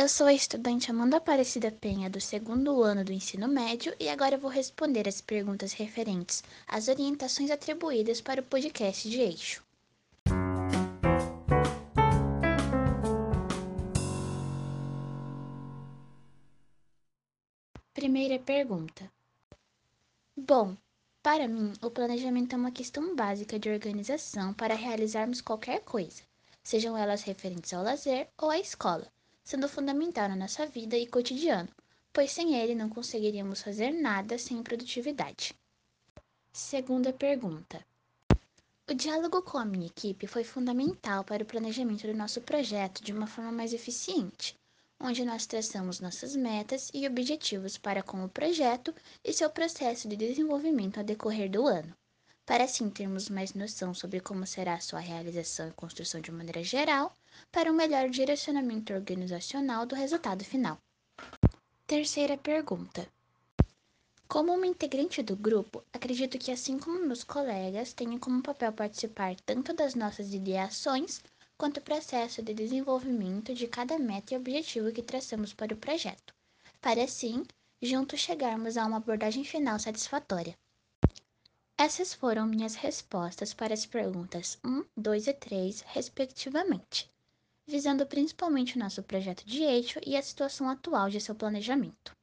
Eu sou a estudante Amanda Aparecida Penha, do segundo ano do ensino médio, e agora vou responder as perguntas referentes às orientações atribuídas para o podcast de eixo. Primeira pergunta. Bom, para mim, o planejamento é uma questão básica de organização para realizarmos qualquer coisa, sejam elas referentes ao lazer ou à escola sendo fundamental na nossa vida e cotidiano, pois sem ele não conseguiríamos fazer nada sem produtividade. Segunda pergunta. O diálogo com a minha equipe foi fundamental para o planejamento do nosso projeto de uma forma mais eficiente, onde nós traçamos nossas metas e objetivos para com o projeto e seu processo de desenvolvimento ao decorrer do ano, para assim termos mais noção sobre como será a sua realização e construção de maneira geral para um melhor direcionamento organizacional do resultado final. Terceira pergunta. Como uma integrante do grupo, acredito que, assim como meus colegas, tenho como papel participar tanto das nossas ideações quanto o processo de desenvolvimento de cada meta e objetivo que traçamos para o projeto, para assim, juntos chegarmos a uma abordagem final satisfatória. Essas foram minhas respostas para as perguntas 1, 2 e 3, respectivamente visando principalmente o nosso projeto de eixo e a situação atual de seu planejamento.